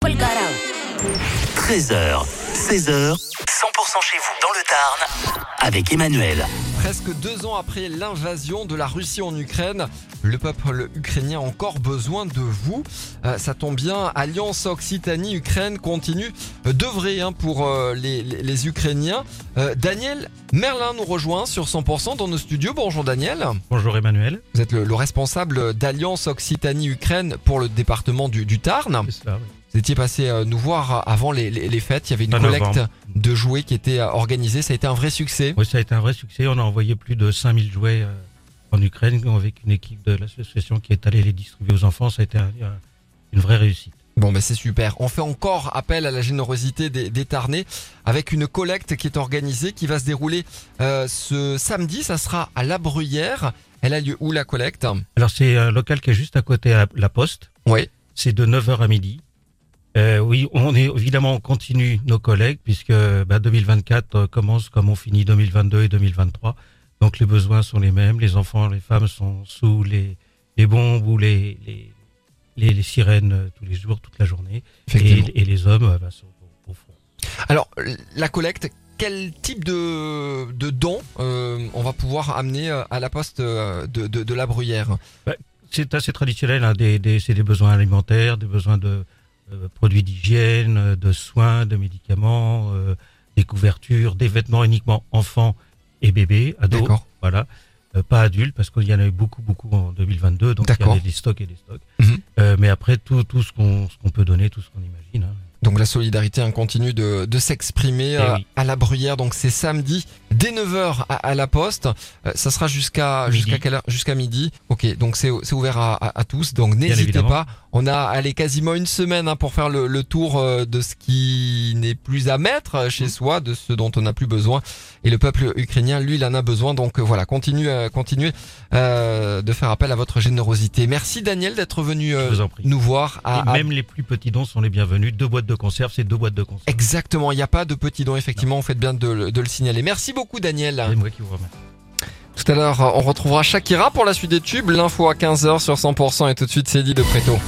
Paul Garau. 13h, 16h, 100% chez vous dans le Tarn avec Emmanuel. Presque deux ans après l'invasion de la Russie en Ukraine, le peuple ukrainien a encore besoin de vous. Euh, ça tombe bien, Alliance Occitanie-Ukraine continue d'œuvrer hein, pour euh, les, les- les Ukrainiens. Euh, Daniel Merlin nous rejoint sur 100% dans nos studios. Bonjour Daniel. Bonjour Emmanuel. Vous êtes le, le responsable d'Alliance Occitanie-Ukraine pour le département du, du Tarn. C'est cela, oui. Vous étiez passé euh, nous voir avant les, les- les fêtes. Il y avait une collecte novembre. de jouets qui était euh, organisée. Ça a été un vrai succès. Oui, ça a été un vrai succès. On a envoyé plus de 5000 jouets euh, en Ukraine avec une équipe de l'association qui est allée les distribuer aux enfants. Ça a été un- un- une vraie réussite. Bon, ben c'est super. On fait encore appel à la générosité des, des Tarnais avec une collecte qui est organisée, qui va se dérouler euh, ce samedi. Ça sera à La Bruyère. Elle a lieu où la collecte? Alors c'est un local qui est juste à côté à la poste. Oui. C'est de 9h à midi. Euh, oui, on est évidemment on continue nos collègues puisque bah, 2024 euh, commence comme on finit 2022 et 2023. Donc les besoins sont les mêmes. Les enfants, les femmes sont sous les, les bombes ou les, les, les, les sirènes euh, tous les jours, toute la journée. Et, et les hommes bah, sont au, au front. Alors, la collecte, quel type de, de dons euh, on va pouvoir amener à la poste de, de, de La Bruyère? C'est assez traditionnel, hein, des, des, c'est des besoins alimentaires, des besoins de produits d'hygiène, de soins, de médicaments, euh, des couvertures, des vêtements uniquement enfants et bébés, ados. Voilà. Euh, pas adultes, parce qu'il y en a eu beaucoup, beaucoup en 2022, donc il y a des stocks et des stocks. Mhm. Euh, mais après, tout, tout ce qu'on ce qu'on peut donner, tout ce qu'on imagine. hein. Donc la solidarité hein, continue de, de s'exprimer Eh euh, oui. à la Bruyère. Donc c'est samedi dès 9h à, à la poste. Euh, ça sera jusqu'à Midi. jusqu'à quelle heure? Jusqu'à midi. Ok, donc c'est ouvert à, à, à tous. Donc n'hésitez pas. On a allé quasiment une semaine hein, pour faire le, le tour euh, de ce qui n'est plus à mettre euh, chez soi, de ce dont on n'a plus besoin. Et le peuple ukrainien, lui, il en a besoin. Donc euh, voilà, continuez, euh, continuez euh, de faire appel à votre générosité. Merci Daniel d'être venu euh, nous voir. À, et à même les plus petits dons sont les bienvenus. Deux boîtes de conserve, c'est deux boîtes de conserve. Exactement, il n'y a pas de petits dons, effectivement, vous faites bien de, le- de le signaler. Merci beaucoup Daniel. C'est moi qui vous remercie. Tout à l'heure, on retrouvera Shakira pour la suite des tubes, l'info à 15h sur 100% et tout de suite c'est dit de Préto.